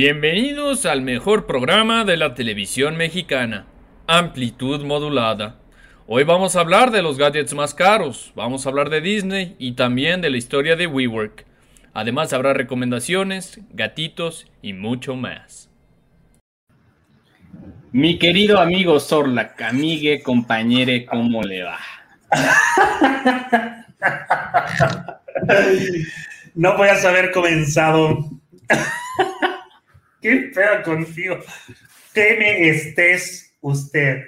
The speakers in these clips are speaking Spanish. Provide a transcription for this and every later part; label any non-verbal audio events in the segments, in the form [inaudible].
Bienvenidos al mejor programa de la televisión mexicana, Amplitud Modulada. Hoy vamos a hablar de los gadgets más caros, vamos a hablar de Disney y también de la historia de WeWork. Además habrá recomendaciones, gatitos y mucho más. Mi querido amigo Sorla, amigue, compañere, ¿cómo le va? [laughs] [laughs] no podías haber comenzado. [laughs] Qué feo contigo. Que me estés usted.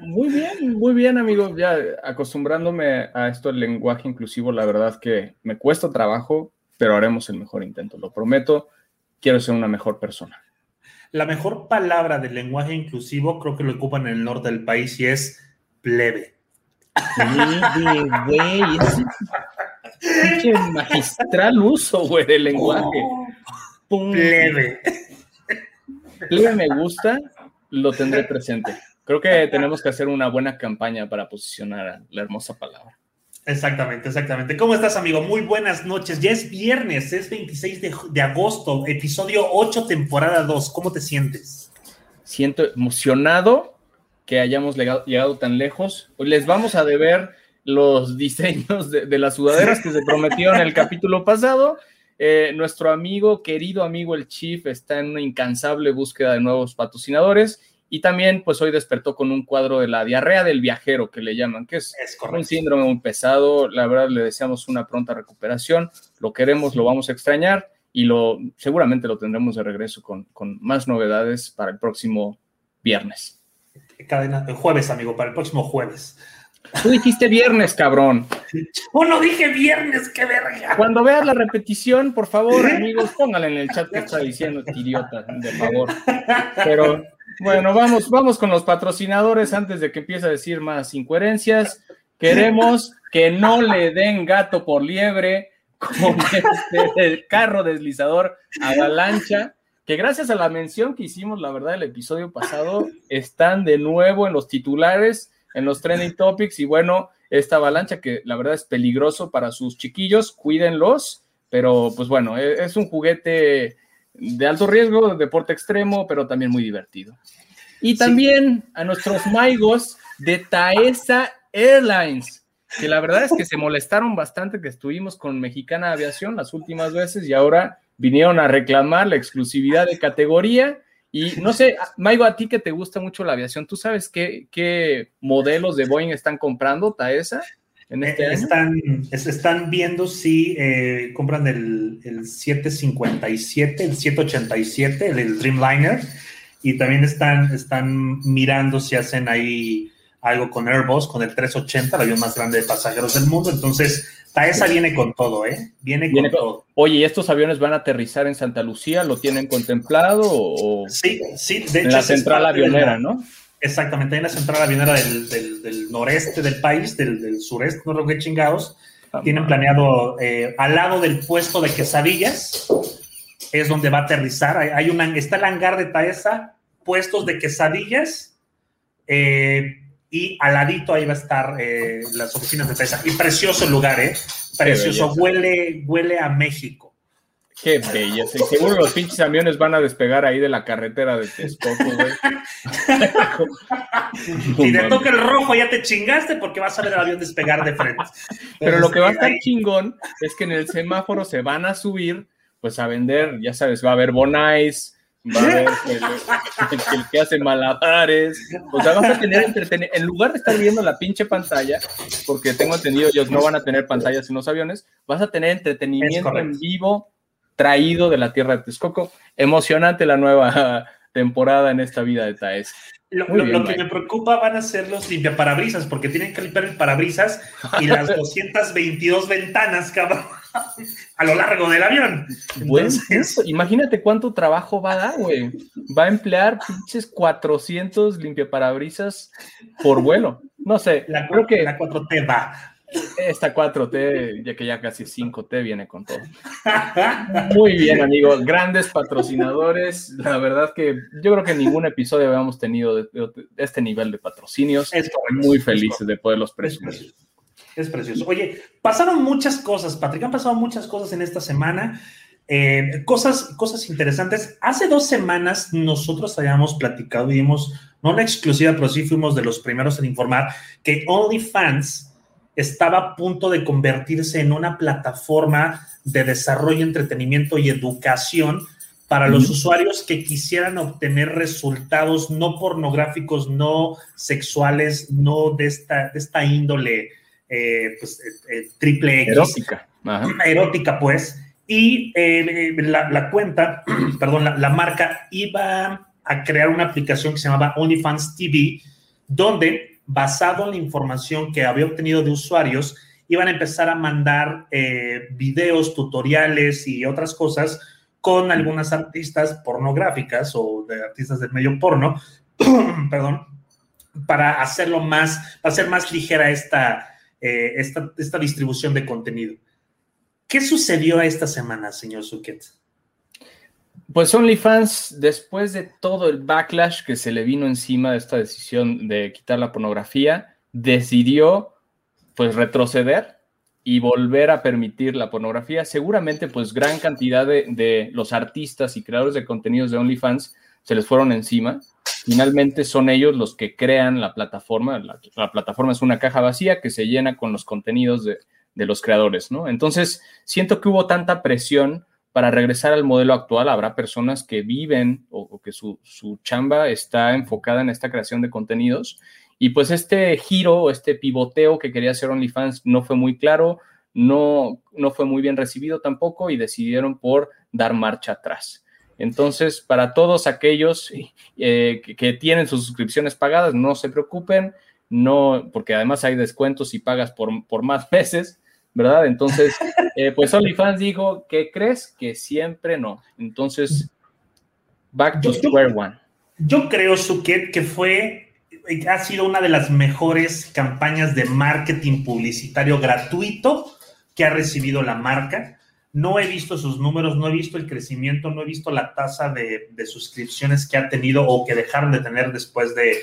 Muy bien, muy bien, amigo. Ya acostumbrándome a esto del lenguaje inclusivo, la verdad que me cuesta trabajo, pero haremos el mejor intento, lo prometo. Quiero ser una mejor persona. La mejor palabra del lenguaje inclusivo creo que lo ocupan en el norte del país y es plebe. Güey. Es magistral uso, güey, del lenguaje. Plebe. Plebe me gusta, lo tendré presente. Creo que tenemos que hacer una buena campaña para posicionar la hermosa palabra. Exactamente, exactamente. ¿Cómo estás, amigo? Muy buenas noches. Ya es viernes, es 26 de, de agosto, episodio 8, temporada 2. ¿Cómo te sientes? Siento emocionado que hayamos llegado, tan lejos. Hoy les vamos a deber los diseños de, de las sudaderas que se prometió en el capítulo pasado. Eh, nuestro amigo, querido amigo el Chief, está en una incansable búsqueda de nuevos patrocinadores y también, pues hoy despertó con un cuadro de la diarrea del viajero, que le llaman, que es, un síndrome muy pesado. La verdad, le deseamos una pronta recuperación. Lo queremos, lo vamos a extrañar y lo, seguramente lo tendremos de regreso con, con más novedades para el próximo viernes. Cadena, el jueves, amigo, para el próximo jueves. Tú dijiste viernes, cabrón. Yo no dije viernes, qué verga. Cuando veas la repetición, por favor, amigos, póngale en el chat que está diciendo este idiota, de favor. Pero bueno, vamos, vamos con los patrocinadores antes de que empiece a decir más incoherencias. Queremos que no le den gato por liebre con [laughs] este carro deslizador a la lancha, que gracias a la mención que hicimos, la verdad, el episodio pasado, [laughs] están de nuevo en los titulares en los trending topics y bueno, esta avalancha que la verdad es peligroso para sus chiquillos, cuídenlos, pero pues bueno, e-, es un juguete de alto riesgo, de deporte extremo, pero también muy divertido. Y también a nuestros maigos de Taesa Airlines, que la verdad es que se molestaron bastante que estuvimos con Mexicana Aviación las últimas veces y ahora vinieron a reclamar la exclusividad de categoría y [laughs] no sé, Maigo, a ti que te gusta mucho la aviación, ¿tú sabes qué, qué modelos de Boeing están comprando, Taesa? En este eh, están, están viendo si eh, compran el, el, 757, el 787, el, el, Dreamliner, y también están, están mirando si hacen ahí algo con Airbus, con el 380, el avión más grande de pasajeros del mundo. Entonces, Taesa viene con todo, ¿eh? Viene, con, todo. Oye, ¿y estos aviones van a aterrizar en Santa Lucía? ¿Lo tienen contemplado? O... Sí, sí, de en la central avionera, ¿no? Exactamente, en la central avionera del, noreste del país, del, sureste, no lo que chingados. Ah, tienen planeado eh, al lado del puesto de quesadillas, es donde va a aterrizar. Hay, una, está el hangar de Taesa, puestos de quesadillas. Eh, y al ladito ahí va a estar eh, las oficinas de Taesa. Y precioso lugar, ¿eh? Precioso, huele, huele a México. Qué belleza. seguro los pinches aviones van a despegar ahí de la carretera de Texcoco, güey. si te toca el rojo, ya te chingaste porque vas a ver el avión despegar de frente. Pero lo que va a estar chingón es que en el semáforo se van a subir, pues a vender, ya sabes, va a haber bonais, va a ver el, que hace malabares, o sea, vas a tener entretenimiento, en lugar de estar viendo la pinche pantalla, porque tengo entendido ellos no van a tener pantallas en los aviones, vas a tener entretenimiento en vivo traído de la tierra de Texcoco, emocionante la nueva temporada en esta vida de Taes. Lo, que me preocupa van a ser los limpiaparabrisas, porque tienen que limpiar el parabrisas y las [laughs] 222 ventanas, cabrón, a lo largo del avión. imagínate cuánto trabajo va a dar, güey. Va a emplear pinches 400 limpiaparabrisas por vuelo. No sé, la, creo que la 4T va. Esta 4T, ya que ya casi 5T viene con todo. Muy bien, amigos. Grandes patrocinadores. La verdad que yo creo que en ningún episodio habíamos tenido este nivel de patrocinios. Es muy felices de poderlos presumir. Es precioso. Oye, pasaron muchas cosas, Patrick. Han pasado muchas cosas en esta semana. Eh, cosas, cosas interesantes. Hace dos semanas nosotros habíamos platicado y dimos, no la exclusiva, pero sí fuimos de los primeros en informar que OnlyFans estaba a punto de convertirse en una plataforma de desarrollo, entretenimiento y educación para los usuarios que quisieran obtener resultados no pornográficos, no sexuales, no de esta, de esta índole eh, pues, eh, eh, triple X. Erótica. Erótica, pues. Y la, cuenta, [clears throat] perdón, la, la marca iba a crear una aplicación que se llamaba OnlyFans TV, donde basado en la información que había obtenido de usuarios, iban a empezar a mandar eh, videos, tutoriales y otras cosas con algunas artistas pornográficas o de artistas del medio porno, [clears throat] perdón, para hacerlo más, para hacer más ligera esta, eh, esta, esta, distribución de contenido. ¿Qué sucedió esta semana, señor Suquet? Pues OnlyFans, después de todo el backlash que se le vino encima de esta decisión de quitar la pornografía, decidió pues retroceder y volver a permitir la pornografía. Seguramente pues gran cantidad de, los artistas y creadores de contenidos de OnlyFans se les fueron encima. Finalmente son ellos los que crean la plataforma. La, plataforma es una caja vacía que se llena con los contenidos de, de los creadores, ¿no? Entonces siento que hubo tanta presión para regresar al modelo actual, habrá personas que viven o, que su, chamba está enfocada en esta creación de contenidos. Y pues este giro, este pivoteo que quería hacer OnlyFans no fue muy claro, no, no fue muy bien recibido tampoco y decidieron por dar marcha atrás. Entonces, para todos aquellos eh, que, tienen sus suscripciones pagadas, no se preocupen, no, porque además hay descuentos y pagas por, por más [laughs] meses. ¿Verdad? Entonces, eh, pues OnlyFans dijo, ¿qué crees? Que siempre no. Entonces, back to square one. Yo creo, Suket, que fue, ha sido una de las mejores campañas de marketing publicitario gratuito que ha recibido la marca. No he visto sus números, no he visto el crecimiento, no he visto la tasa de, de suscripciones que ha tenido o que dejaron de tener después de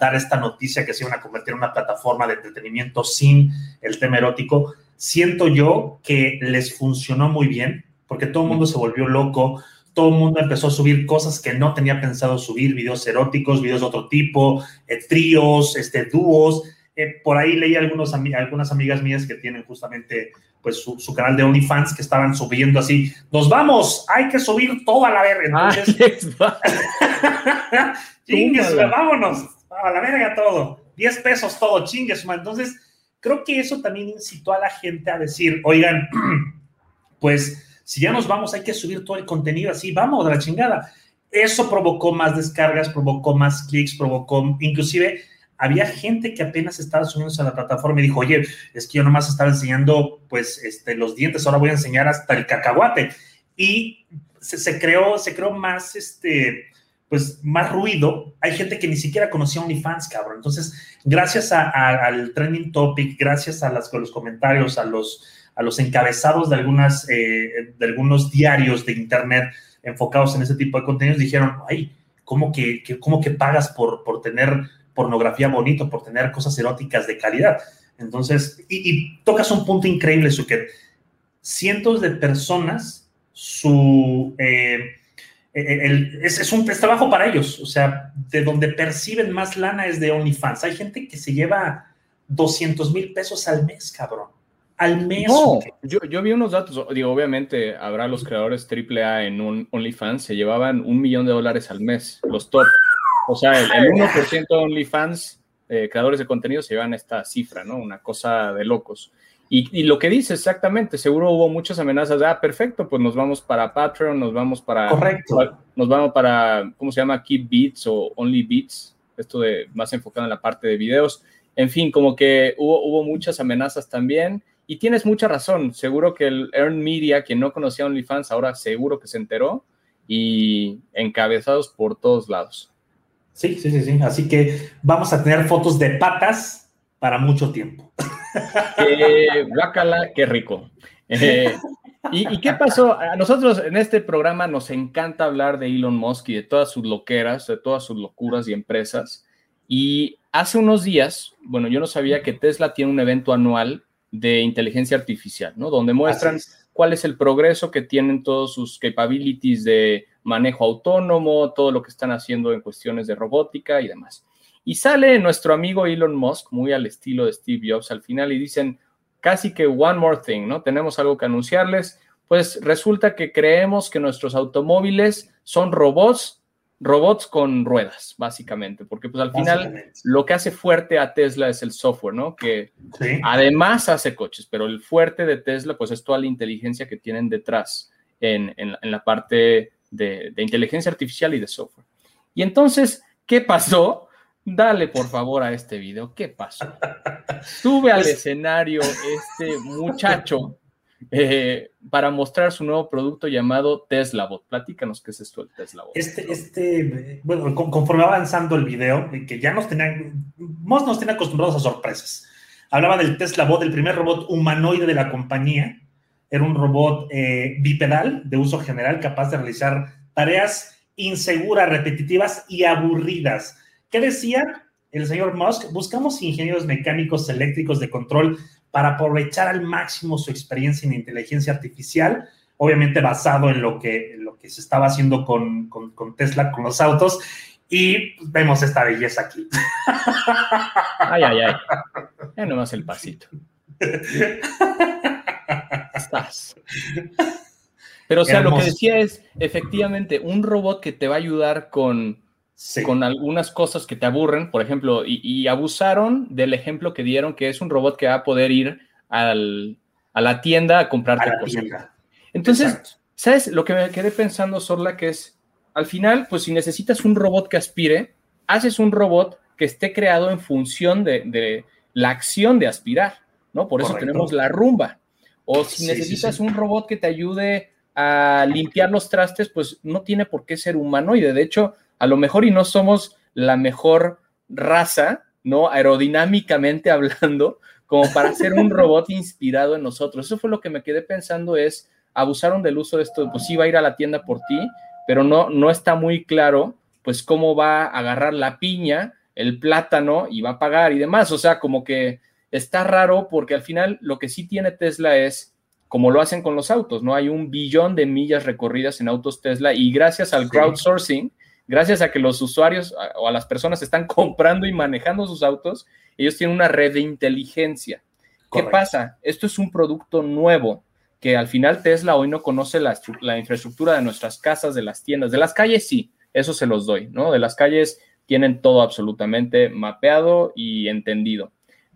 dar esta noticia que se iban a convertir en una plataforma de entretenimiento sin el tema erótico siento yo que les funcionó muy bien, porque todo el mundo se volvió loco, todo el mundo empezó a subir cosas que no tenía pensado subir, videos eróticos, videos de otro tipo, eh, tríos, este, dúos. Eh, por ahí leí algunos, algunas amigas mías que tienen justamente pues su, canal de OnlyFans que estaban subiendo así, nos vamos, hay que subir toda la verga. Entonces, [laughs] [laughs] chingues, vámonos, a la verga todo, 10 pesos todo, chingues, entonces creo que eso también incitó a la gente a decir, oigan, [clears throat] pues si ya nos vamos, hay que subir todo el contenido así, vamos de la chingada. Eso provocó más descargas, provocó más clics, provocó, inclusive había gente que apenas estaba subiéndose a la plataforma y dijo, oye, es que yo nomás estaba enseñando pues este, los dientes, ahora voy a enseñar hasta el cacahuate. Y se creó, se creó más, este, pues más ruido, hay gente que ni siquiera conocía OnlyFans, cabrón. Entonces, gracias al trending topic, gracias a, los comentarios, a los, a los encabezados de, algunas, eh, de algunos diarios de internet enfocados en ese tipo de contenidos, dijeron, ay, ¿cómo que, cómo que pagas por, por tener pornografía bonito, por tener cosas eróticas de calidad? Entonces, y, tocas un punto increíble, que cientos de personas, su... Eh, eh, es, un trabajo para ellos, o sea, de donde perciben más lana es de OnlyFans. Hay gente que se lleva 200 mil pesos al mes, cabrón. Al mes. No, yo, vi unos datos, digo, obviamente habrá los creadores AAA en un OnlyFans, se llevaban un millón de dólares al mes, los top. O sea, el, 1% de OnlyFans, eh, creadores de contenido, se llevan esta cifra, ¿no? Una cosa de locos. Y, lo que dice exactamente, seguro hubo muchas amenazas de, ah, perfecto, pues nos vamos para Patreon, nos vamos para... Correcto. Nos vamos para, ¿cómo se llama? Keep Beats o Only Beats, esto de más enfocado en la parte de videos. En fin, como que hubo, hubo muchas amenazas también. Y tienes mucha razón, seguro que el Earn Media, quien no conocía OnlyFans, ahora seguro que se enteró y encabezados por todos lados. Sí, sí, sí, sí. Así que vamos a tener fotos de patas para mucho tiempo. Eh, guácala, qué rico. Eh, ¿y, qué pasó? A nosotros en este programa nos encanta hablar de Elon Musk y de todas sus loqueras, de todas sus locuras y empresas. Y hace unos días, bueno, yo no sabía que Tesla tiene un evento anual de inteligencia artificial, ¿no? Donde muestran cuál es el progreso que tienen todos sus capabilities de manejo autónomo, todo lo que están haciendo en cuestiones de robótica y demás. Y sale nuestro amigo Elon Musk, muy al estilo de Steve Jobs al final, y dicen casi que one more thing, ¿no? Tenemos algo que anunciarles. Pues resulta que creemos que nuestros automóviles son robots robots con ruedas, básicamente, porque pues al final lo que hace fuerte a Tesla es el software, ¿no? Que además hace coches, pero el fuerte de Tesla pues es toda la inteligencia que tienen detrás en, la parte de, inteligencia artificial y de software. Y entonces, ¿qué pasó? Dale por favor a este video, ¿qué pasó? Sube al pues escenario este [laughs] muchacho eh, para mostrar su nuevo producto llamado Tesla Bot. Platícanos qué es esto el Tesla Bot. Este, este, bueno, conforme avanzando el video, que ya nos tenían, nos, nos tiene acostumbrados a sorpresas. Hablaba del Tesla Bot, el primer robot humanoide de la compañía. Era un robot eh, bipedal de uso general capaz de realizar tareas inseguras, repetitivas y aburridas. ¿Qué decía el señor Musk? Buscamos ingenieros mecánicos eléctricos de control para aprovechar al máximo su experiencia en inteligencia artificial, obviamente basado en lo que, lo que se estaba haciendo con, con, Tesla, con los autos, y vemos esta belleza aquí. Ay, ay, ay. Ya nomás el pasito. Estás. Pero, o sea, lo que decía es, efectivamente, un robot que te va a ayudar con con algunas cosas que te aburren, por ejemplo, y, abusaron del ejemplo que dieron, que es un robot que va a poder ir a la tienda a comprarte cosas. Entonces, ¿sabes? Lo que me quedé pensando, Sorla, que es, al final, pues si necesitas un robot que aspire, haces un robot que esté creado en función de, la acción de aspirar, ¿no? Por eso tenemos la rumba. O si necesitas un robot que te ayude a limpiar los trastes, pues no tiene por qué ser humanoide. De hecho, a lo mejor y no somos la mejor raza, ¿no? Aerodinámicamente [laughs] hablando, como para ser un robot inspirado en nosotros. Eso fue lo que me quedé pensando es, abusaron del uso de esto, pues sí va a ir a la tienda por ti, pero no, no está muy claro, pues cómo va a agarrar la piña, el plátano y va a pagar y demás. O sea, como que está raro porque al final lo que sí tiene Tesla es, como lo hacen con los autos, ¿no? Hay un billón de millas recorridas en autos Tesla y gracias al crowdsourcing, gracias a que los usuarios o a las personas están [laughs] comprando y manejando sus autos, ellos tienen una red de inteligencia. ¿Qué pasa? Esto es un producto nuevo que al final Tesla hoy no conoce la, la, infraestructura de nuestras casas, de las tiendas, de las calles sí, eso se los doy, ¿no? De las calles tienen todo absolutamente mapeado y entendido,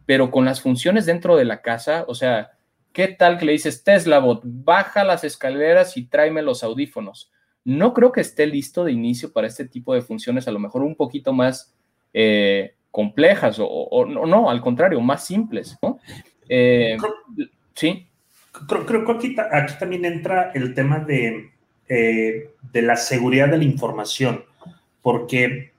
pero con las funciones dentro de la casa, o sea, ¿qué tal que le dices Tesla bot, baja las escaleras y tráeme los audífonos? No creo que esté listo de inicio para este tipo de funciones, a lo mejor un poquito más eh, complejas o, no, al contrario, más simples. ¿no? Eh, sí. Creo, que aquí, también entra el tema de, eh, de, la seguridad de la información, porque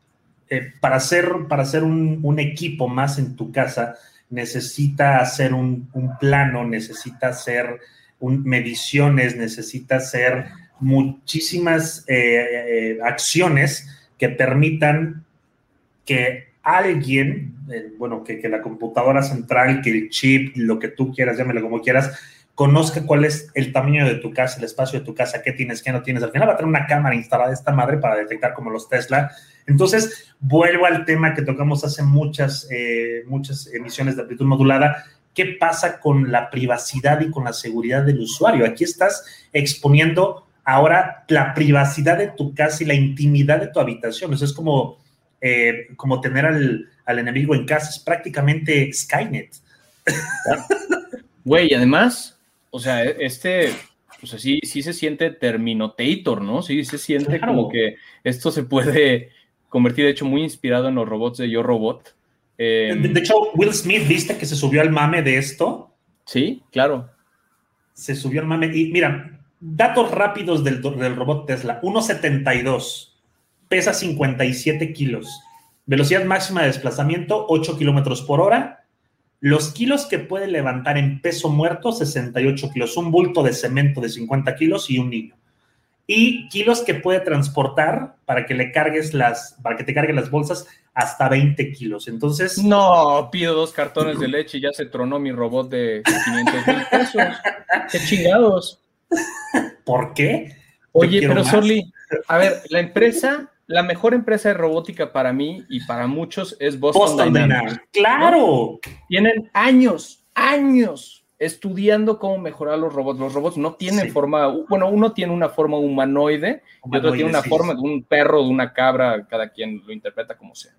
para hacer, para hacer un, equipo más en tu casa, necesita hacer un, un plano, necesita hacer un, mediciones, necesita hacer muchísimas eh, eh, acciones que permitan que alguien, eh, bueno, que, la computadora central, que el chip, lo que tú quieras, llámelo como quieras, conozca cuál es el tamaño de tu casa, el espacio de tu casa, qué tienes, qué no tienes. Al final va a tener una cámara instalada esta madre para detectar como los Tesla. Entonces, vuelvo al tema que tocamos hace muchas, muchas emisiones de amplitud modulada. ¿Qué pasa con la privacidad y con la seguridad del usuario? Aquí estás exponiendo ahora la privacidad de tu casa y la intimidad de tu habitación. Eso es como, eh, como tener al, enemigo en casa, es prácticamente Skynet. Güey, además, o sea, este, pues así, sí se siente Terminator, ¿no? Sí, se siente como que esto se puede convertir, de hecho, muy inspirado en los robots de Yo Robot. Eh, de, hecho, Will Smith, ¿viste que se subió al mame de esto? Sí, claro. Se subió al mame. Y mira, datos rápidos del, del robot Tesla: 1,72, pesa 57 kilos, velocidad máxima de desplazamiento 8 kilómetros por hora. Los kilos que puede levantar en peso muerto, 68 kilos, un bulto de cemento de 50 kilos y un niño y kilos que puede transportar para que le cargues las, para que te cargue las bolsas hasta 20 kilos. Entonces. No, pido dos cartones de leche y ya se tronó mi robot de 500 mil pesos. [laughs] ¡Qué chingados! ¿Por qué? Oye, pero Sorli, a ver, la empresa, la mejor empresa de robótica para mí y para muchos es Boston, Dynamics. ¡Claro! Tienen años, años estudiando cómo mejorar los robots. Los robots no tienen forma, bueno, uno tiene una forma humanoide, y otro tiene una forma de un perro, de una cabra, cada quien lo interpreta como sea.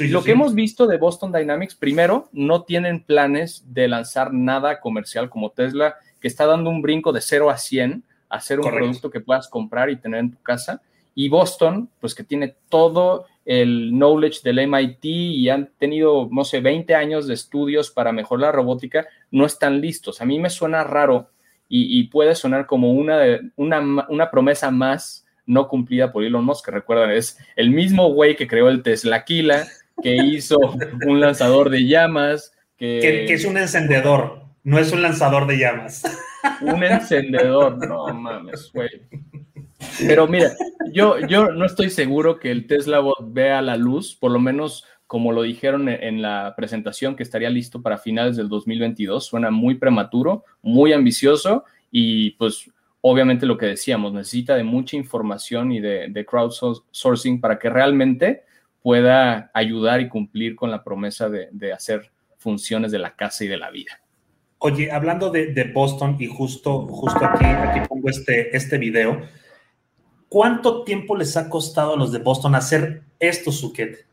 lo que hemos visto de Boston Dynamics, primero, no tienen planes de lanzar nada comercial como Tesla, que está dando un brinco de 0 a 100, hacer un producto que puedas comprar y tener en tu casa. Y Boston, pues que tiene todo el knowledge del MIT y han tenido, no sé, 20 años de estudios para mejorar la robótica, no están listos. A mí me suena raro y, puede sonar como una, una, una, promesa más no cumplida por Elon Musk, que recuerdan, es el mismo güey que creó el Tesla Kila, que hizo [laughs] un lanzador de llamas, que... que es un encendedor, no es un lanzador de llamas. Un encendedor, no mames, güey. Pero mira, yo, yo no estoy seguro que el Tesla Bot vea la luz, por lo menos como lo dijeron en la presentación, que estaría listo para finales del 2022. Suena muy prematuro, muy ambicioso y pues obviamente lo que decíamos, necesita de mucha información y de, crowdsourcing para que realmente pueda ayudar y cumplir con la promesa de hacer funciones de la casa y de la vida. Oye, hablando de, de Boston y justo, justo aquí, aquí pongo este, este video, ¿Cuánto tiempo les ha costado a los de Boston hacer esto, Suquet?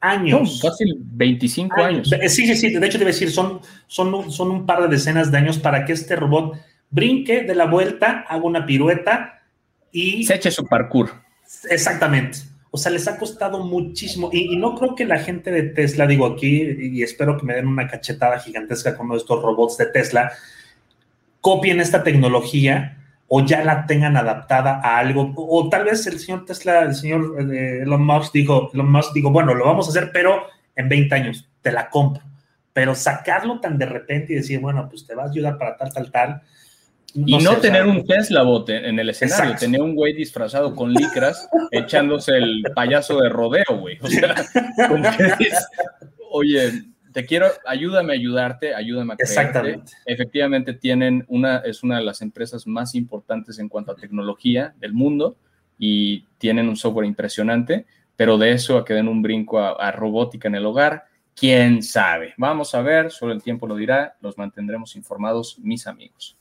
Años. fácil, 25 años. Eh, sí, sí, sí. De hecho, te iba a decir, son, son, son un par de decenas de años para que este robot brinque de la vuelta, haga una pirueta y. Se eche su parkour. Exactamente. O sea, les ha costado muchísimo. Y, y, no creo que la gente de Tesla, digo aquí, y espero que me den una cachetada gigantesca con uno de estos robots de Tesla, copien esta tecnología o ya la tengan adaptada a algo, o tal vez el señor Tesla, el señor eh, Elon Musk dijo, Elon Musk dijo, bueno, lo vamos a hacer, pero en 20 años, te la compro. Pero sacarlo tan de repente y decir, bueno, pues te va a ayudar para tal, tal, tal. Y no tener un Tesla bote en el escenario, tener un güey disfrazado con licras [laughs] echándose el payaso de rodeo, güey. O sea, oye, te quiero, ayúdame a ayudarte, ayúdame a creerte. Exactamente. Efectivamente tienen una, es una de las empresas más importantes en cuanto a tecnología del mundo y tienen un software impresionante, pero de eso a que den un brinco a, robótica en el hogar, quién sabe. Vamos a ver, solo el tiempo lo dirá, los mantendremos informados, mis amigos.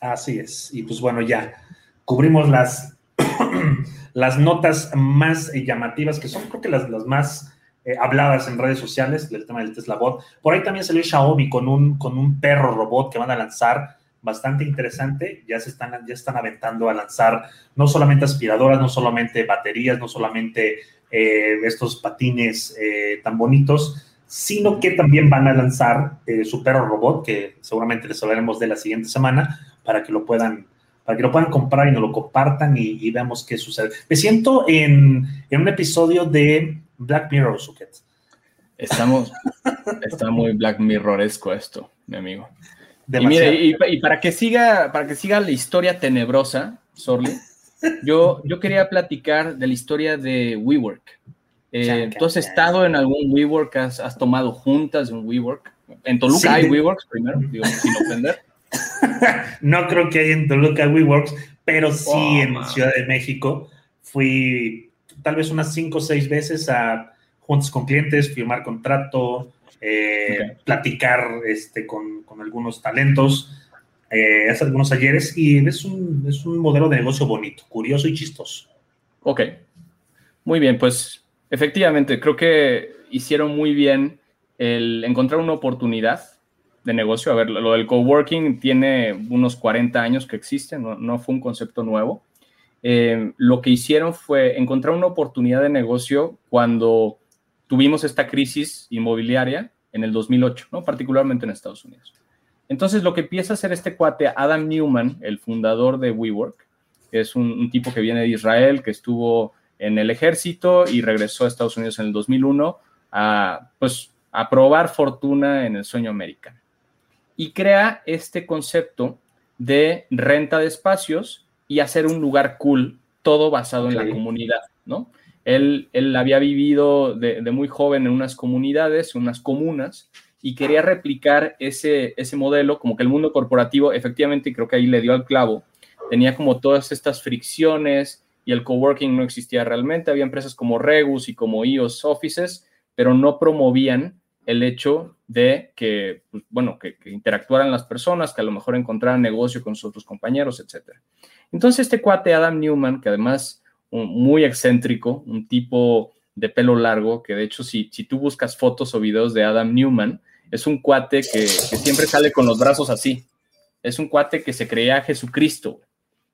Así es, y pues bueno, ya cubrimos las, [clears throat] las notas más llamativas, que son creo que las, las más eh, habladas en redes sociales del tema del Tesla Bot. Por ahí también salió Xiaomi con un, con un perro robot que van a lanzar bastante interesante. Ya se están, ya están aventando a lanzar no solamente aspiradoras, no solamente baterías, no solamente eh, estos patines eh, tan bonitos, sino que también van a lanzar su perro robot, que seguramente les hablaremos de la siguiente semana, para que lo puedan para que lo puedan comprar y nos lo compartan y, veamos qué sucede. Me siento en, en un episodio de Black Mirror, Suket. Estamos, está muy Black Mirroresco esto, mi amigo. Y mire, y, para que siga, para que siga la historia tenebrosa, Sorly, yo, yo quería platicar de la historia de WeWork. Eh, ¿Tú has estado en algún WeWork? ¿Has, has tomado juntas de un WeWork? En Toluca hay WeWorks primero, digo, sin ofender. [laughs] no creo que haya en Toluca WeWorks, pero sí oh, en Ciudad de México. Fui tal vez unas cinco o seis veces a juntos con clientes, firmar contrato, eh, platicar este, con, algunos talentos, eh, hacer algunos talleres y es un, es un modelo de negocio bonito, curioso y chistoso. Ok, muy bien, pues efectivamente creo que hicieron muy bien el encontrar una oportunidad de negocio. A ver, lo del coworking tiene unos 40 años que existe, no, fue un concepto nuevo. Eh, lo que hicieron fue encontrar una oportunidad de negocio cuando tuvimos esta crisis inmobiliaria en el 2008, ¿no? particularmente en Estados Unidos. Entonces, lo que empieza a hacer este cuate, Adam Newman, el fundador de WeWork, es un, tipo que viene de Israel, que estuvo en el ejército y regresó a Estados Unidos en el 2001 a, pues, a probar fortuna en el sueño americano. Y crea este concepto de renta de espacios y hacer un lugar cool, todo basado en la comunidad, ¿no? Él, él había vivido de, de, muy joven en unas comunidades, unas comunas, y quería replicar ese, ese modelo, como que el mundo corporativo, efectivamente, creo que ahí le dio al clavo, tenía como todas estas fricciones y el coworking no existía realmente. Había empresas como Regus y como EOS Offices, pero no promovían el hecho de que, pues, bueno, que, interactuaran las personas, que a lo mejor encontraran negocio con sus otros compañeros, etc. Entonces, este cuate Adam Newman, que además muy excéntrico, un tipo de pelo largo, que de hecho si, si tú buscas fotos o videos de Adam Newman, es un cuate que, siempre sale con los brazos así. Es un cuate que se creía Jesucristo,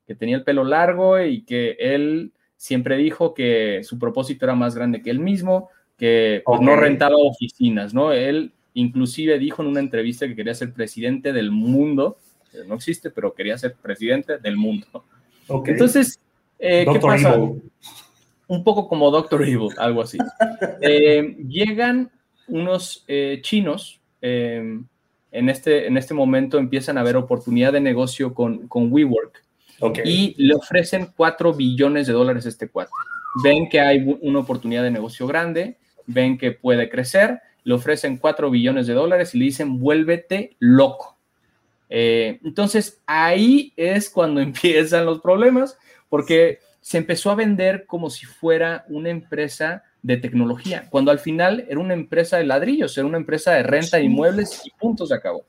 que tenía el pelo largo y que él siempre dijo que su propósito era más grande que él mismo, que pues, no rentaba oficinas, ¿no? Él inclusive dijo en una entrevista que quería ser presidente del mundo, no existe, pero quería ser presidente del mundo. Entonces, eh, ¿qué pasa? Un poco como Doctor Evil, algo así. [laughs] Eh, llegan unos eh, chinos Em, en, este, en este momento empiezan a ver oportunidad de negocio con, con WeWork y le ofrecen 4 billones de dólares a este cuate. Ven que hay una oportunidad de negocio grande, ven que puede crecer, le ofrecen 4 billones de dólares y le dicen, vuélvete loco. Eh, entonces ahí es cuando [laughs] empiezan los problemas, porque se empezó a vender como si fuera una empresa de tecnología, cuando al final era una empresa de ladrillos, era una empresa de renta de inmuebles y punto se acabó.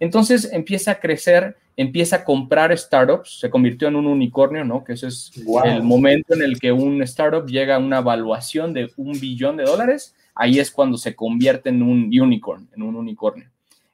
Entonces empieza a crecer, empieza a comprar startups, se convirtió en un unicornio, ¿no? Que ese es el momento en el que un startup llega a una evaluación de un billón de dólares, ahí es cuando se convierte en un unicorn, en un unicornio.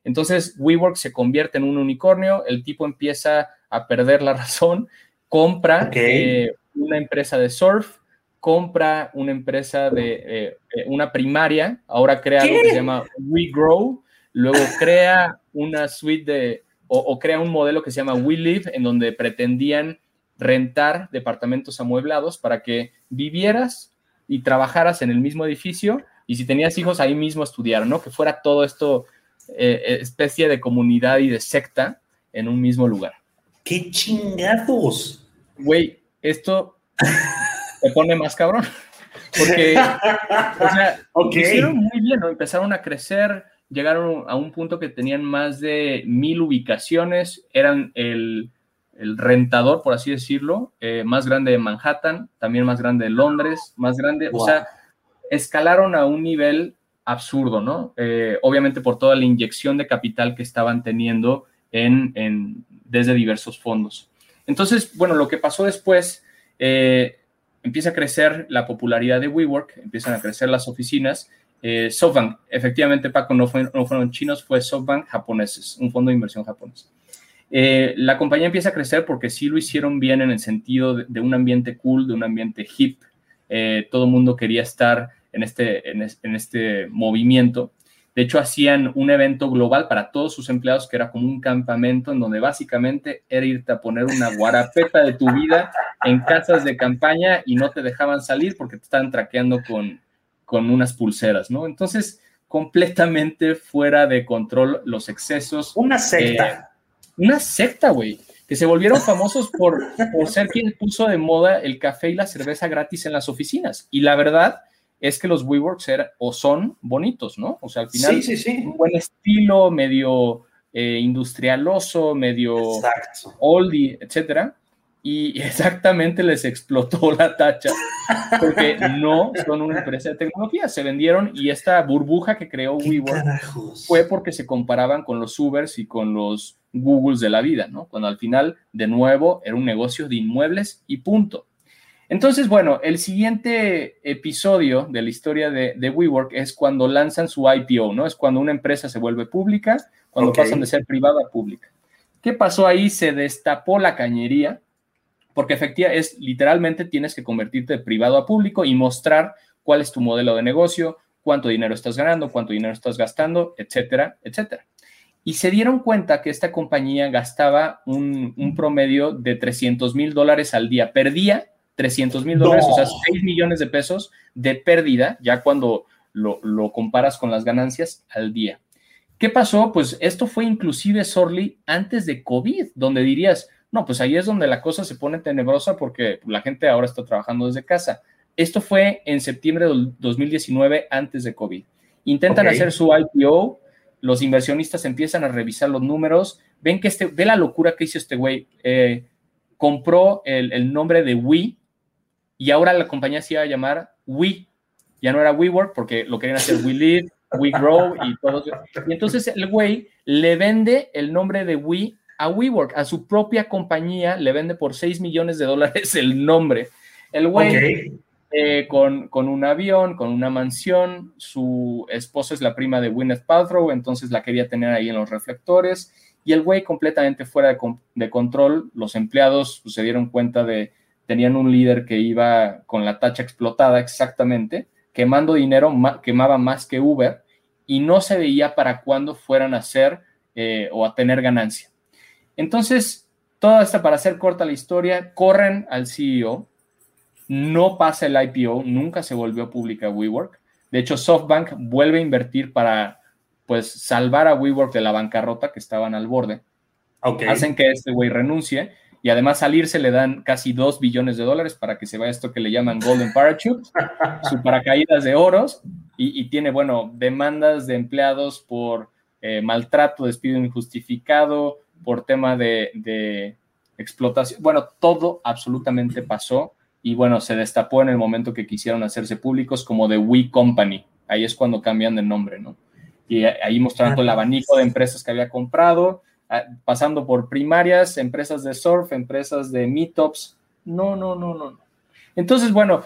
Entonces WeWork se convierte en un unicornio, el tipo empieza a perder la [laughs] razón, compra eh, una empresa de surf, compra una empresa de eh, eh, una primaria, ahora crea algo que se llama WeGrow, luego crea una suite de, o, crea un modelo que se llama WeLive, en donde pretendían rentar departamentos amueblados para que vivieras y trabajaras en el mismo edificio y si tenías hijos ahí mismo estudiar, ¿no? Que fuera todo esto eh, especie de comunidad y de secta en un mismo lugar. ¡Qué chingados! Güey, esto se pone más cabrón. Porque, o sea, [laughs] hicieron muy bien, ¿no? Empezaron a crecer, llegaron a un punto que tenían más de mil ubicaciones, eran el, el rentador, por así decirlo, eh, más grande de Manhattan, también más grande de Londres, más grande, o sea, escalaron a un nivel absurdo, ¿no? Eh, obviamente por toda la inyección de capital que estaban teniendo en, en, desde diversos fondos. Entonces, bueno, lo que pasó después, eh, empieza a crecer la popularidad de WeWork, empiezan a crecer las oficinas. Eh, SoftBank, efectivamente, Paco, no, fueron chinos, fue SoftBank japoneses, un fondo de inversión japonés. Eh, la compañía empieza a crecer porque sí lo hicieron bien en el sentido de, un ambiente cool, de un ambiente hip. Eh, todo el mundo quería estar en este, en este movimiento. De hecho, hacían un evento global para todos sus empleados que era como un campamento en donde básicamente era irte a poner una guarapeta de tu vida en casas de campaña y no te dejaban salir porque te estaban traqueando con, con unas pulseras, ¿no? Entonces, completamente fuera de control los excesos. Una secta. Eh, una secta, güey, que se volvieron famosos por, por ser quien puso de moda el café y la cerveza gratis en las oficinas. Y la verdad es que los WeWorks eran o son bonitos, ¿no? O sea, al final, un buen estilo, medio eh, industrialoso, medio oldie, etcétera. Y [laughs] exactamente les explotó la tacha, porque no son una empresa de tecnología. Se vendieron y esta burbuja que creó WeWork fue porque se comparaban con los Ubers y con los Googles de la vida, ¿no? Cuando al final, de nuevo, era un negocio de inmuebles y punto. Entonces, bueno, el siguiente episodio de la historia de, de, WeWork es cuando lanzan su IPO, ¿no? Es cuando una empresa se vuelve pública, cuando pasan de ser privada a pública. ¿Qué pasó ahí? Se destapó la cañería, porque efectivamente es literalmente tienes que convertirte de privado a público y mostrar cuál es tu modelo de negocio, cuánto dinero estás ganando, cuánto dinero estás gastando, etcétera, etcétera. Y se dieron cuenta que esta compañía gastaba un, un promedio de 300 mil dólares al día. Perdía 300 mil dólares, o sea, 6 millones de pesos de pérdida, ya cuando lo, lo, comparas con las ganancias al día. ¿Qué pasó? Pues esto fue inclusive, Sorly, antes de COVID, donde dirías, no, pues ahí es donde la cosa se pone tenebrosa porque la gente ahora está trabajando desde casa. Esto fue en septiembre del 2019, antes de COVID. Intentan okay. hacer su IPO, los inversionistas empiezan a revisar los números, ven que este, ve la locura que hizo este güey. Eh, compró el, el, nombre de Wii, y ahora la compañía se iba a llamar We. Ya no era WeWork porque lo querían hacer We Live, We Grow y todo. Y entonces el güey le vende el nombre de We a WeWork, a su propia compañía, le vende por 6 millones de dólares el nombre. El güey okay. eh, con, con, un avión, con una mansión, su esposa es la prima de Gwyneth Paltrow, entonces la quería tener ahí en los reflectores. Y el güey completamente fuera de, de control, los empleados pues, se dieron cuenta de, tenían un líder que iba con la tacha explotada exactamente, quemando dinero, quemaba más que Uber y no se veía para cuándo fueran a hacer eh, o a tener ganancia. Entonces, toda esta, para hacer corta la historia, corren al CEO, no pasa el IPO, nunca se volvió pública WeWork. De hecho, SoftBank vuelve a invertir para, pues, salvar a WeWork de la bancarrota que estaban al borde. Okay. Hacen que este güey renuncie y además salirse le dan casi 2 billones de dólares para que se vaya esto que le llaman Golden Parachute, [laughs] su paracaídas de oros, y, y, tiene, bueno, demandas de empleados por eh, maltrato, despido injustificado, por tema de, de, explotación. Bueno, todo absolutamente pasó y bueno, se destapó en el momento que quisieron hacerse públicos como The We Company. Ahí es cuando cambian de nombre, ¿no? Y ahí mostrando el abanico de empresas que había comprado, pasando por primarias, empresas de surf, empresas de meetups. No, no, no, no. Entonces, bueno,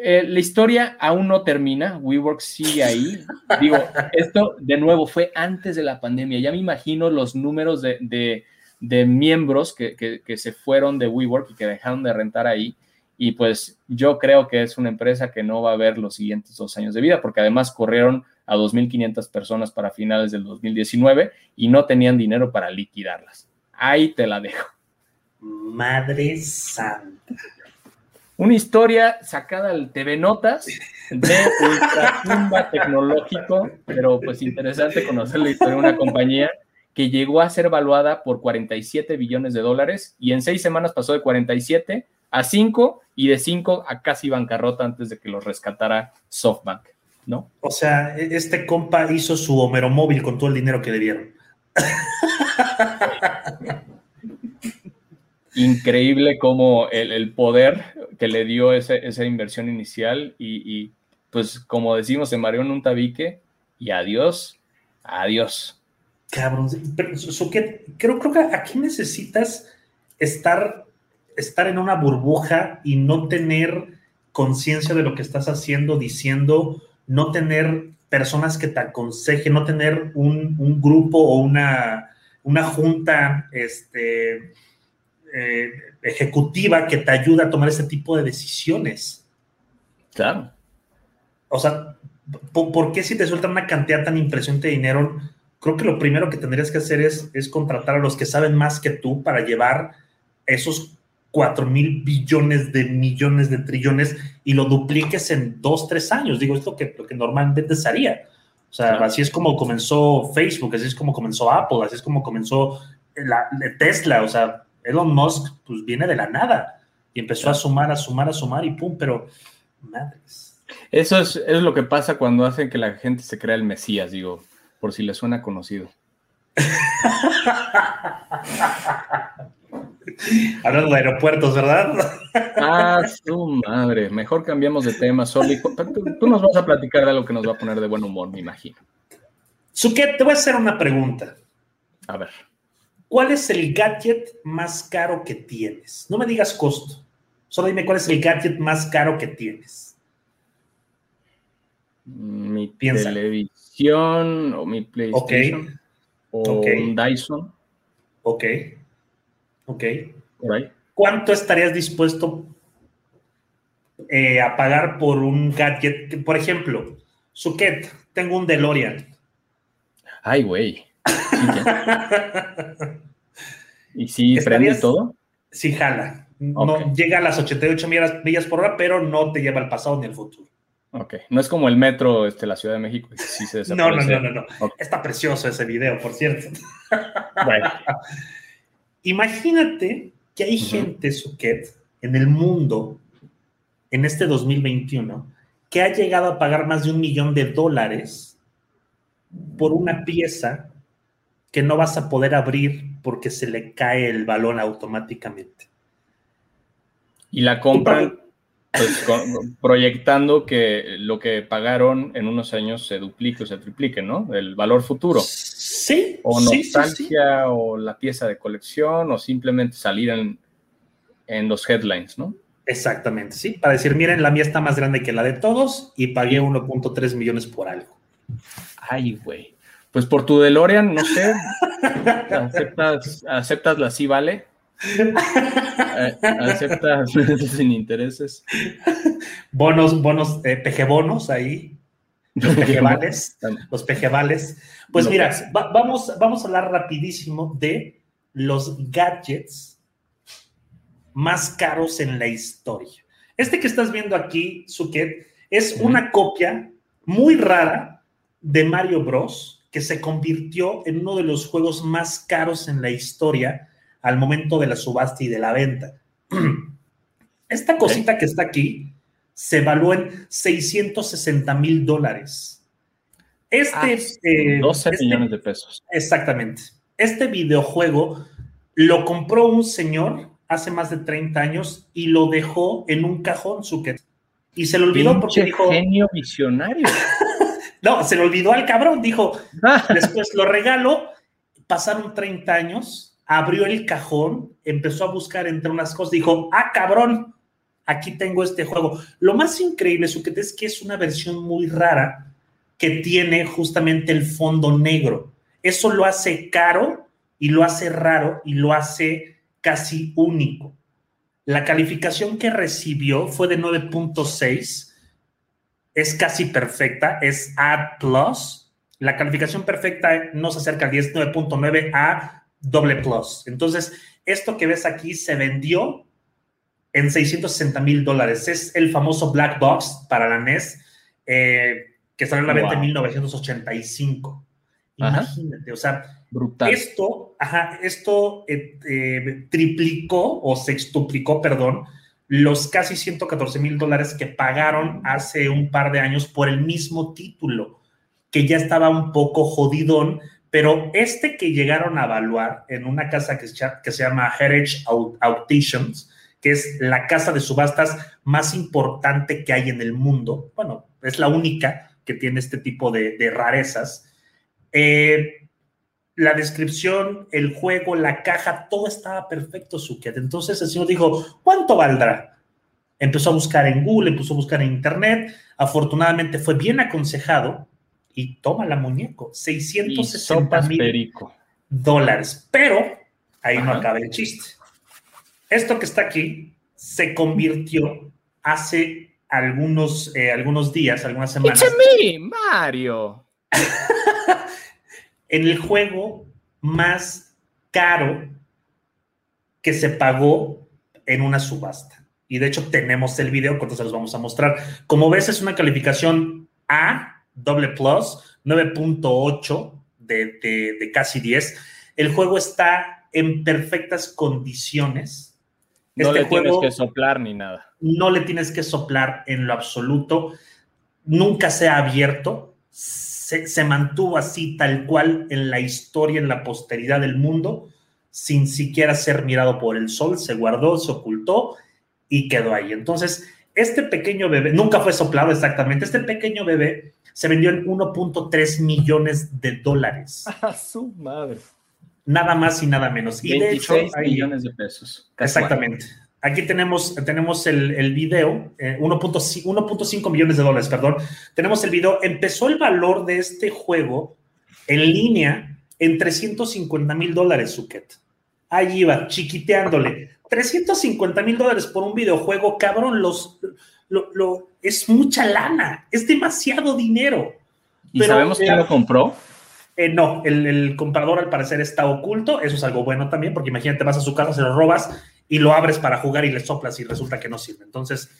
eh, la historia aún no termina. WeWork sigue ahí. Digo, esto de nuevo fue antes de la pandemia. Ya me imagino los números de, de, miembros que, que, que, se fueron de WeWork y que dejaron de rentar ahí. Y pues yo creo que es una empresa que no va a ver los siguientes dos años de vida, porque además corrieron a 2.500 personas para finales del 2019 y no tenían dinero para liquidarlas. Ahí te la dejo. Madre santa. Una historia sacada al TV Notas de ultratumba tecnológico, pero pues interesante conocer la historia de una compañía que llegó a ser evaluada por 47 billones de dólares y en seis semanas pasó de 47 a 5 y de 5 a casi bancarrota antes de que los rescatara SoftBank. ¿no? O sea, este compa hizo su Homero móvil con todo el dinero que debieron. [laughs] Increíble como el, poder que le dio ese, esa inversión inicial y, pues como decimos, se mareó en un tabique y adiós, adiós. Cabrón, pero creo, creo que aquí necesitas estar, estar en una burbuja y no tener conciencia de lo que estás haciendo, diciendo, no tener personas que te aconsejen, no tener un, un grupo o una, una junta este, eh, ejecutiva que te ayude a tomar ese tipo de decisiones. Claro. O sea, ¿por, ¿por, qué si te sueltan una cantidad tan impresionante de dinero? Creo que lo primero que tendrías que hacer es, es contratar a los que saben más que tú para llevar esos 4 mil billones de millones de trillones y lo dupliques en dos, tres años. Digo, es lo que, lo que normalmente se haría. O sea, claro. así es como comenzó Facebook, así es como comenzó Apple, así es como comenzó la, Tesla. O sea, Elon Musk pues viene de la nada y empezó a sumar, a sumar, a sumar y pum, pero madres. Eso es, es lo que pasa cuando hacen que la gente se crea el Mesías, digo, por si le suena conocido. [laughs] Hablando de aeropuertos, ¿verdad? Ah, su madre. Mejor cambiamos de tema, Soli. Tú, tú, nos vas a platicar de algo que nos va a poner de buen humor, me imagino. Suquet, te voy a hacer una pregunta. A ver. ¿Cuál es el gadget más caro que tienes? No me digas costo. Solo dime cuál es el gadget más caro que tienes. Mi televisión o mi PlayStation. O un Dyson. Ok. Ok. ¿Cuánto estarías dispuesto eh, a pagar por un gadget? Por ejemplo, Suket, tengo un DeLorean. Ay, güey. [laughs] ¿Y si prende todo? Sí, jala. No llega a las 88 millas por hora, pero no te lleva al pasado ni al futuro. Ok, no es como el metro de este, la Ciudad de México. no, no, no, no, no. Está precioso ese video, por cierto. Bueno. [laughs] Imagínate que hay gente, Suket, en el mundo, en este 2021, que ha llegado a pagar más de un millón de dólares por una pieza que no vas a poder abrir porque se le cae el balón automáticamente. Y la compran pues, proyectando que lo que pagaron en unos años se duplique o se triplique, ¿no? El valor futuro. Sí. O nostalgia, o la pieza de colección, o simplemente salir en, en los headlines, ¿no? Exactamente, sí. Para decir, miren, la mía está más grande que la de todos y pagué 1.3 millones por algo. Ay, güey. Pues por tu DeLorean, no sé. ¿Aceptas, aceptas la sí vale? Eh, ¿Aceptas [laughs] sin intereses? Bonos, bonos, eh, pejebonos ahí. Los [laughs] pejevales. los pejevales. Pues mira, vamos, vamos a hablar rapidísimo de los gadgets más caros en la historia. Este que estás viendo aquí, Suket, es una copia muy rara de Mario Bros. Que se convirtió en uno de los juegos más caros en la historia al momento de la subasta y de la venta. [clears throat] Esta cosita que está aquí se evaluó en 660 mil dólares. Este, 12 ah, este millones de pesos. Exactamente. Este videojuego lo compró un señor hace más de 30 años y lo dejó en un cajón, Suket. Y se lo olvidó porque dijo. genio visionario. [laughs] no, se lo olvidó al cabrón. Dijo, [laughs] después lo regalo. Pasaron 30 años, abrió el cajón, empezó a buscar entre unas cosas, dijo, ah, cabrón, aquí tengo este juego. Lo más increíble, Suket, es que es una versión muy rara que tiene justamente el fondo negro. Eso lo hace caro y lo hace raro y lo hace casi único. La calificación que recibió fue de 9.6, es casi perfecta, es A plus. La calificación perfecta no se acerca al 10, 9.9 a doble plus. Entonces, esto que ves aquí se vendió en 660 mil dólares. Es el famoso Black Box para la NES eh, que salió a la venta en 1985. Imagínate, o sea, Brutal. Esto, ajá, esto eh, eh, triplicó o sextuplicó, perdón, los casi 114 mil dólares que pagaron hace un par de años por el mismo título, que ya estaba un poco jodidón, pero este que llegaron a evaluar en una casa que, se llama Heritage Auctions, que es la casa de subastas más importante que hay en el mundo, bueno, es la única que tiene este tipo de, de rarezas, eh, la descripción, el juego, la caja, todo estaba perfecto, Suket. Entonces el señor dijo, ¿cuánto valdrá? Empezó a buscar en Google, empezó a buscar en Internet. Afortunadamente fue bien aconsejado y toma la muñeco, 660 mil dólares. Pero ahí no acaba el chiste. Esto que está aquí se convirtió hace algunos, eh, algunos días, algunas semanas. It's Mario. [laughs] en el juego más caro que se pagó en una subasta. Y de hecho tenemos el video, cuando se los vamos a mostrar. Como ves, es una calificación A, doble plus, 9.8 de, de, casi 10. El juego está en perfectas condiciones. No este le tienes que soplar ni nada. No le tienes que soplar en lo absoluto. Nunca se ha abierto se, mantuvo así tal cual en la historia, en la posteridad del mundo, sin siquiera ser mirado por el sol, se guardó, se ocultó y quedó ahí. Entonces, este pequeño bebé, nunca fue soplado exactamente, este pequeño bebé se vendió en 1.3 millones de dólares. A su madre. Nada más y nada menos. Y de hecho, millones de pesos. Exactamente. Aquí tenemos, tenemos el, el video, eh, 1.5 millones de dólares, perdón. Tenemos el video. Empezó el valor de este juego en línea en 350 mil dólares, Suket. Ahí iba, chiquiteándole. 350 mil dólares por un videojuego, cabrón, los, lo, es mucha lana, es demasiado dinero. ¿Y sabemos quién lo compró? Eh, no, el, el, comprador al parecer está oculto, eso es algo bueno también, porque imagínate, vas a su casa, se lo robas y lo abres para jugar y le soplas y resulta que no sirve. Entonces,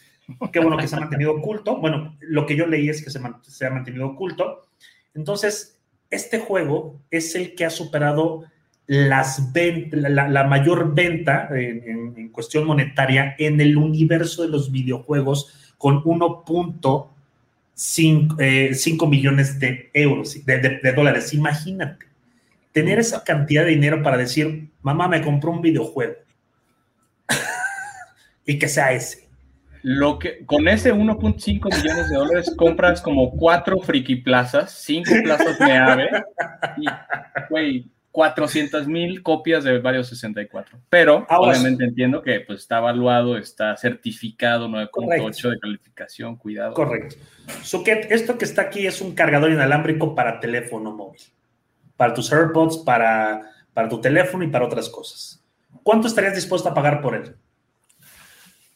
qué bueno que se ha mantenido oculto. Bueno, lo que yo leí es que se, se ha mantenido oculto. Entonces, este juego es el que ha superado las la, la, mayor venta en, en, cuestión monetaria en el universo de los videojuegos con 1.5 eh, millones de euros, de, de, de, dólares. Imagínate, tener esa cantidad de dinero para decir, mamá, me compró un videojuego y que sea ese. Lo que, con ese 1.5 millones de dólares compras como cuatro friki plazas, cinco plazas de ave y, güey, 400 mil copias de varios 64. Pero Ahora, obviamente entiendo que pues, está evaluado, está certificado 9.8 de calificación, cuidado. Correcto. Suket, esto que está aquí es un cargador inalámbrico para teléfono móvil, para tus AirPods, para, para tu teléfono y para otras cosas. ¿Cuánto estarías dispuesto a pagar por él?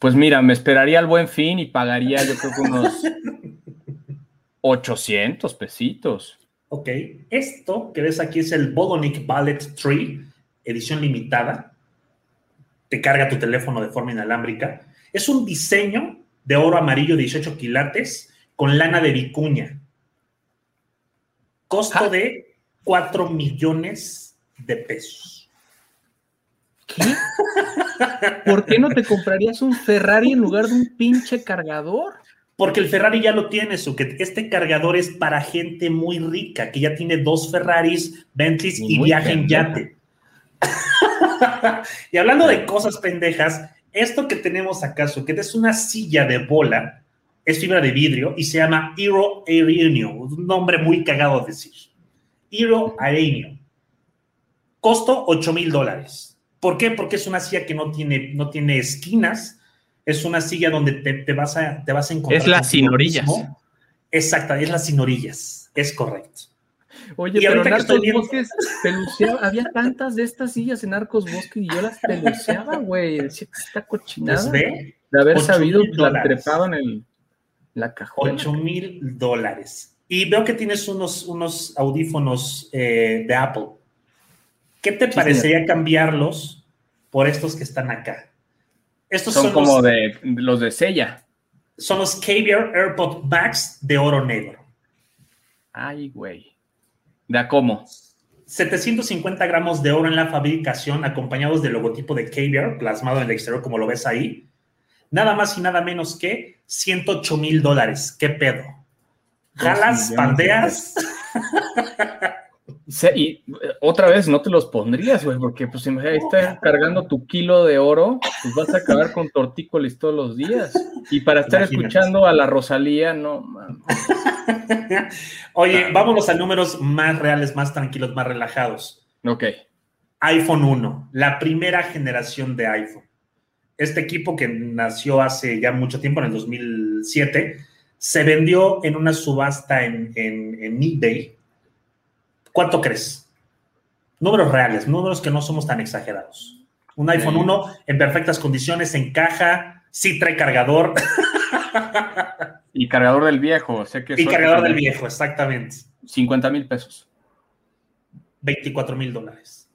Pues mira, me esperaría el buen fin y pagaría yo creo que unos [laughs] 800 pesitos. Ok, esto que ves aquí es el Bolonic Ballet Tree, edición limitada. Te carga tu teléfono de forma inalámbrica. Es un diseño de oro amarillo 18 quilates con lana de vicuña. Costo de 4 millones de pesos. ¿Qué? ¿Por qué no te comprarías un Ferrari en lugar de un pinche cargador? Porque el Ferrari ya lo tiene, su que este cargador es para gente muy rica, que ya tiene dos Ferraris, Bentleys y, y viaja en yate. [laughs] y hablando de cosas pendejas, esto que tenemos acá, que es una silla de bola, es fibra de vidrio y se llama Hero Arenio, un nombre muy cagado de decir. Hero Arenio. Costo 8 mil dólares. ¿Por qué? Porque es una silla que no tiene, no tiene esquinas, es una silla donde te, te, vas, a, te vas a encontrar. Es las sin orillas. Exacta, es las sin orillas, es correcto. Oye, y pero en Arcos viendo... Bosques peluceaba, había tantas de estas sillas en Arcos Bosques y yo las peluceaba, güey. Esta cochinada. Pues ve, de haber sabido, la trepaban en el, la cajuela. 8 mil dólares. Y veo que tienes unos, unos audífonos eh, de Apple. ¿Qué te sí, parecería señor. cambiarlos por estos que están acá? Estos son, son como los, de los de Sella. Son los Caviar AirPod Max de oro negro. Ay, güey. ¿De a cómo? 750 gramos de oro en la fabricación, acompañados del logotipo de Caviar, plasmado en el exterior, como lo ves ahí. Nada más y nada menos que 108 mil dólares. ¿Qué pedo? ¿Jalas, pandeas? [laughs] Y otra vez no te los pondrías, güey, porque pues imagínate, estás [laughs] cargando tu kilo de oro, pues vas a acabar con tortícolis todos los días. Y para estar Imagínate. escuchando a la Rosalía, no, man. [laughs] Oye, vámonos a números más reales, más tranquilos, más relajados. Ok. iPhone 1, la primera generación de iPhone. Este equipo que nació hace ya mucho tiempo, en el 2007, se vendió en una subasta en, en, en eBay ¿Cuánto crees? Números reales, números que no somos tan exagerados. Un iPhone 1 en perfectas condiciones, en caja, sí trae cargador. [laughs] Y cargador del viejo, sé que Y cargador del viejo, exactamente. 50 mil pesos. 24 mil dólares.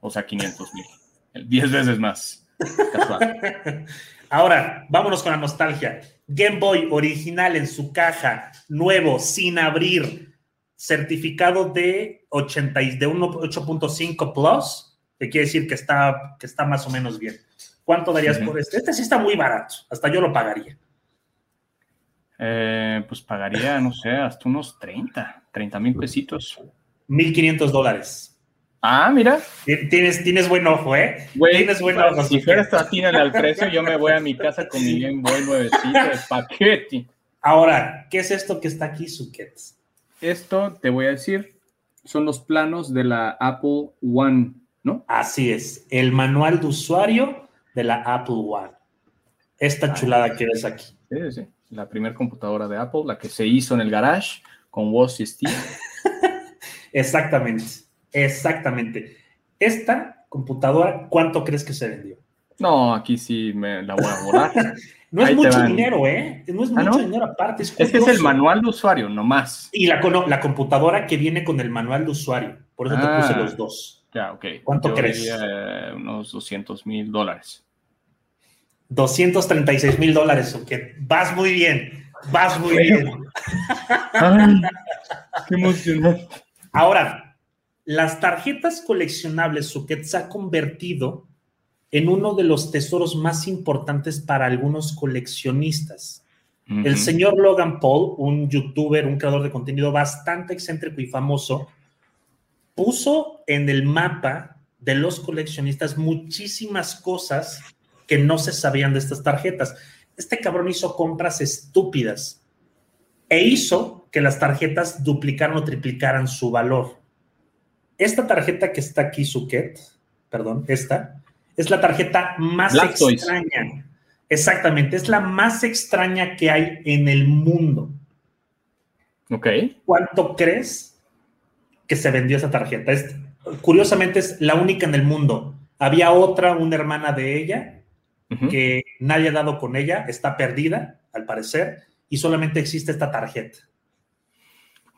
O sea, 500 mil. 10 veces más. Casual. [laughs] Ahora, vámonos con la nostalgia. Game Boy original en su caja, nuevo, sin abrir, certificado de, 80, de 8.5 Plus, que quiere decir que está, que está más o menos bien. ¿Cuánto darías por este? Este sí está muy barato, hasta yo lo pagaría. Eh, pues pagaría, no sé, hasta unos 30, 30 mil pesitos. 1.500 dólares. Ah, mira. Tienes, tienes buen ojo, ¿eh? Güey, tienes buen ojo. Si fueras atínale al precio, yo me voy a mi casa con mi Game Boy nuevecito [laughs] de paquete. Ahora, ¿qué es esto que está aquí, Suquets? Esto, te voy a decir, son los planos de la Apple One, ¿no? Así es, el manual de usuario de la Apple One. Esta chulada que ves aquí. Sí, sí. La primera computadora de Apple, la que se hizo en el garage con Woz y Steve. [laughs] exactamente, exactamente. Esta computadora, ¿cuánto crees que se vendió? No, aquí sí me la voy a volar. [laughs] no es mucho dinero, ¿eh? No es ¿Ah, mucho dinero aparte. Es, que es el manual de usuario, nomás. Y la, la computadora que viene con el manual de usuario. Por eso te puse ah, los dos. Ya, ok. ¿Cuánto crees? unos 200 mil dólares. 236 mil dólares, que vas muy bien, vas muy bien. qué emocionante. Ahora, las tarjetas coleccionables, Suket se ha convertido en uno de los tesoros más importantes para algunos coleccionistas. El señor Logan Paul, un youtuber, un creador de contenido bastante excéntrico y famoso, puso en el mapa de los coleccionistas muchísimas cosas que no se sabían de estas tarjetas. Este cabrón hizo compras estúpidas e hizo que las tarjetas duplicaran o triplicaran su valor. Esta tarjeta que está aquí, Suket, perdón, esta, es la tarjeta más extraña. Exactamente, es la más extraña que hay en el mundo. Ok. ¿Cuánto crees que se vendió esa tarjeta? curiosamente es la única en el mundo. Había otra, una hermana de ella, que nadie ha dado con ella, está perdida, al parecer, y solamente existe esta tarjeta.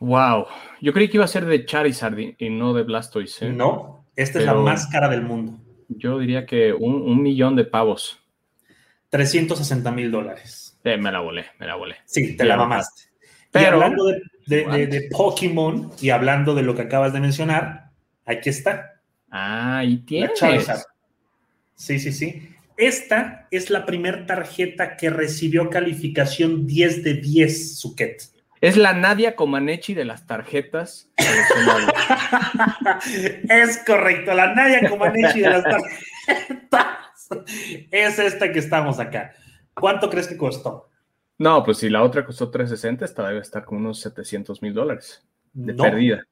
Wow, yo creí que iba a ser de Charizard y no de Blastoise. ¿eh? No, esta es la más cara del mundo. Yo diría que un, millón de pavos. 360 mil dólares. me la volé, me la volé. Sí, te la mamaste. Pero, hablando de, Pokémon y hablando de lo que acabas de mencionar, aquí está. Ah, y tiene. Sí, sí, sí. Esta es la primera tarjeta que recibió calificación 10 de 10, Suket. Es la Nadia Comaneci de las tarjetas. [laughs] es correcto, la Nadia Comaneci de las tarjetas. Es esta que estamos acá. ¿Cuánto crees que costó? No, pues si la otra costó 360, esta debe estar como unos 700 mil dólares de pérdida.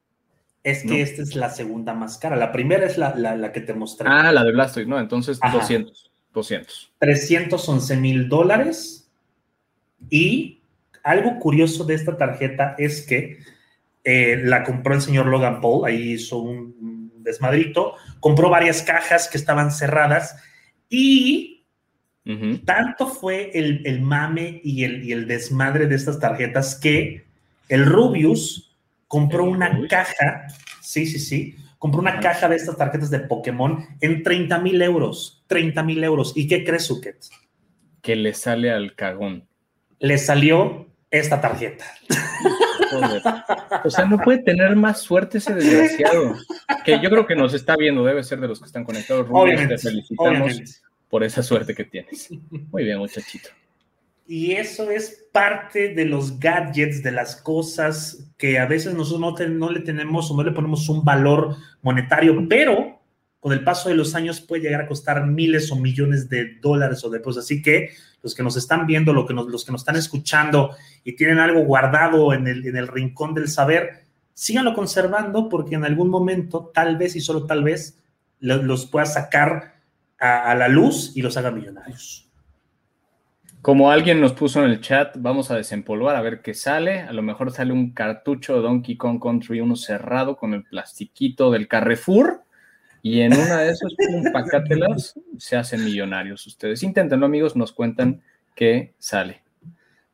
Es que esta es la segunda más cara. La primera es la, que te mostré. Ah, la de Blastoise, ¿no? Entonces 200. 200. 311 mil dólares. Y algo curioso de esta tarjeta es que eh, la compró el señor Logan Paul, ahí hizo un desmadrito, compró varias cajas que estaban cerradas y tanto fue el, mame y el, y el, desmadre de estas tarjetas que el Rubius compró una caja, sí, sí, sí, compró una caja de estas tarjetas de Pokémon en 30 mil euros. 30 mil euros. ¿Y qué crees, Suket? Que le sale al cagón. Le salió esta tarjeta. O sea, no puede tener más suerte ese desgraciado. Que yo creo que nos está viendo, debe ser de los que están conectados. Rubén, te felicitamos por esa suerte que tienes. Muy bien, muchachito. Y eso es parte de los gadgets, de las cosas que a veces nosotros no, no le tenemos o no le ponemos un valor monetario, pero con el paso de los años puede llegar a costar miles o millones de dólares o de pesos. Así que los que nos están viendo, lo que los que nos están escuchando y tienen algo guardado en el, en el rincón del saber, síganlo conservando porque en algún momento, tal vez y solo tal vez, los, pueda sacar a, a la luz y los haga millonarios. Como alguien nos puso en el chat, vamos a desempolvar a ver qué sale. A lo mejor sale un cartucho de Donkey Kong Country, uno cerrado con el plastiquito del Carrefour. Y en una de esas, pum, pacátelas, se hacen millonarios. Ustedes inténtenlo, amigos, nos cuentan qué sale.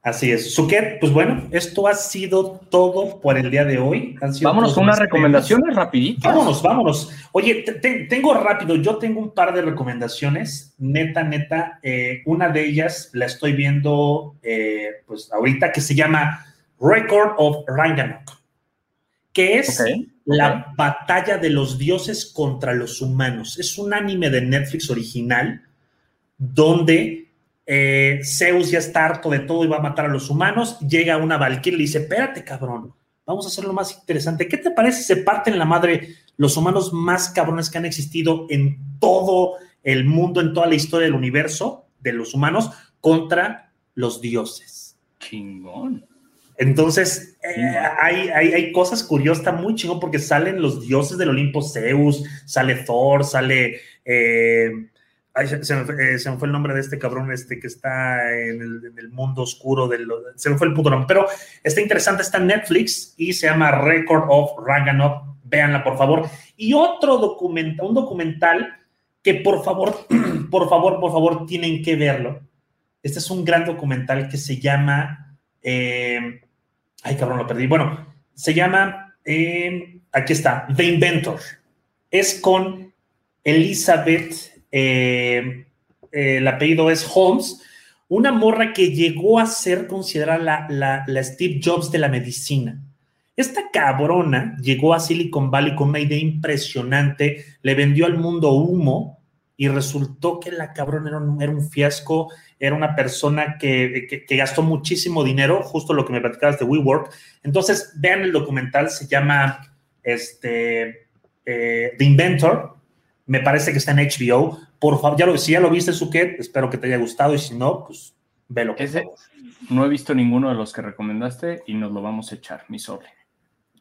Así es. Suket, pues bueno, esto ha sido todo por el día de hoy. vámonos con unas recomendaciones rapiditas. Vámonos, vámonos. Oye, tengo rápido, yo tengo un par de recomendaciones, neta, neta. Eh, una de ellas la estoy viendo, eh, pues ahorita, que se llama Record of Ragnarok, que es la batalla de los dioses contra los humanos. Es un anime de Netflix original donde eh, Zeus ya está harto de todo y va a matar a los humanos, llega una Valkyrie y le dice, espérate cabrón, vamos a hacerlo más interesante. ¿Qué te parece si se parten la madre los humanos más cabrones que han existido en todo el mundo, en toda la historia del universo de los humanos contra los dioses? Chingón. Entonces, eh, hay, hay, cosas curiosas, está muy chingón porque salen los dioses del Olimpo, Zeus, sale Thor, sale... Eh, Ay, se, me fue, eh, se, me fue, el nombre de este cabrón este que está en el, en el mundo oscuro del se me fue el puto nombre pero está interesante está en Netflix y se llama Record of Ragnarok véanla por favor. Y otro documental un documental que por favor [clears throat] por favor por favor tienen que verlo. Este es un gran documental que se llama eh, ay cabrón lo perdí bueno se llama eh, aquí está The Inventor es con Elizabeth eh, eh, el apellido es Holmes, una morra que llegó a ser considerada la, la, Steve Jobs de la medicina. Esta cabrona llegó a Silicon Valley con una idea impresionante, le vendió al mundo humo y resultó que la cabrona era un, era un fiasco, era una persona que, que, gastó muchísimo dinero, justo lo que me platicabas de WeWork. Entonces, vean el documental, se llama este, eh, The Inventor, me parece que está en HBO. Por favor, ya lo, si ya lo viste, Suket, espero que te haya gustado y si no, pues velo. Ese, no he visto ninguno de los que recomendaste y nos lo vamos a echar, mi sobre.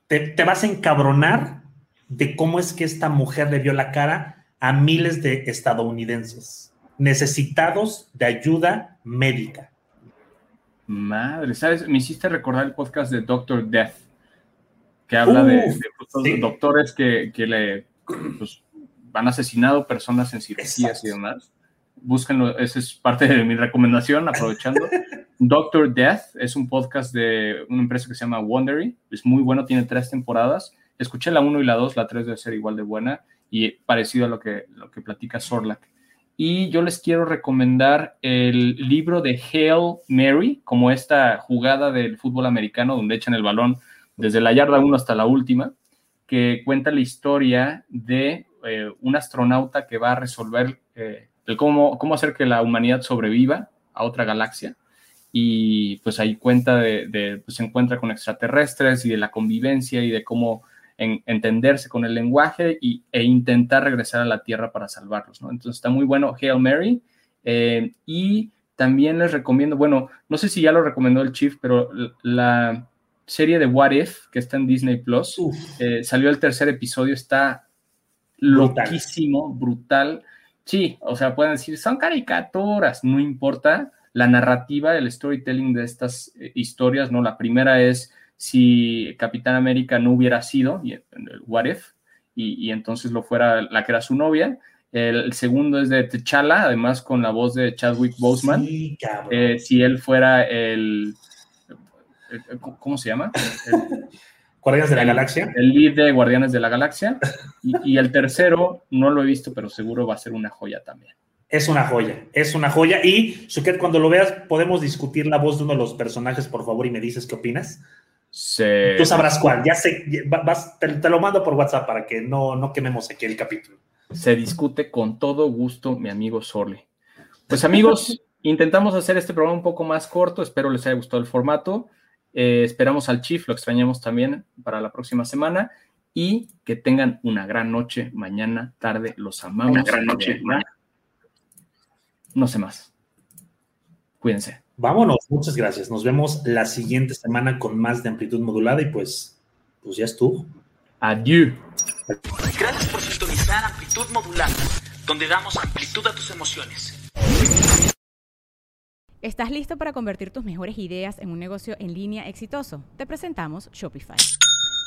Te, te vas a encabronar de cómo es que esta mujer le dio la cara a miles de estadounidenses necesitados de ayuda médica. Madre, ¿sabes? Me hiciste recordar el podcast de Doctor Death, que habla de, doctores que, que le pues, han asesinado personas en cirugías y demás. Búsquenlo, esa es parte de mi recomendación, aprovechando. [laughs] Doctor Death es un podcast de una empresa que se llama Wondery. Es muy bueno, tiene tres temporadas. Escuché la 1 y la 2, la 3 debe ser igual de buena y parecido a lo que, lo que platica Sorlak. Y yo les quiero recomendar el libro de Hail Mary, como esta jugada del fútbol americano donde echan el balón desde la yarda 1 hasta la última, que cuenta la historia de eh, un astronauta que va a resolver eh, cómo, cómo hacer que la humanidad sobreviva a otra galaxia. Y pues ahí cuenta de, pues se encuentra con extraterrestres y de la convivencia y de cómo entenderse con el lenguaje y, e intentar regresar a la Tierra para salvarlos, ¿no? Entonces está muy bueno Hail Mary. Eh, y también les recomiendo, bueno, no sé si ya lo recomendó el Chief, pero la serie de What If, que está en Disney Plus, salió el tercer episodio, está loquísimo, brutal. Sí, o sea, pueden decir, son caricaturas, no importa. La narrativa, el storytelling de estas eh, historias, ¿no? La primera es si Capitán América no hubiera sido, y, el What If, y, entonces lo fuera la que era su novia. El, segundo es de T'Challa, además con la voz de Chadwick Boseman. Eh, si él fuera el, ¿Cómo se llama? [laughs] Guardianes de la Galaxia. El lead de Guardianes de la Galaxia. Y, el tercero, no lo he visto, pero seguro va a ser una joya también. Es una joya, es una joya. Y, Suket, cuando lo veas, podemos discutir la voz de uno de los personajes, por favor, y me dices qué opinas. Tú sabrás cuál. Ya sé, te, lo mando por WhatsApp para que no, no quememos aquí el capítulo. Se discute con todo gusto, mi amigo Sorle. Pues, amigos, [laughs] intentamos hacer este programa un poco más corto. Espero les haya gustado el formato. Eh, esperamos al Chief, lo extrañamos también para la próxima semana y que tengan una gran noche mañana, tarde, los amamos. Una gran noche. No sé más. Cuídense. Vámonos, muchas gracias. Nos vemos la siguiente semana con más de amplitud modulada y pues, pues ya estuvo. Adiós. Gracias por sintonizar Amplitud Modulada, donde damos amplitud a tus emociones. ¿Estás listo para convertir tus mejores ideas en un negocio en línea exitoso? Te presentamos Shopify.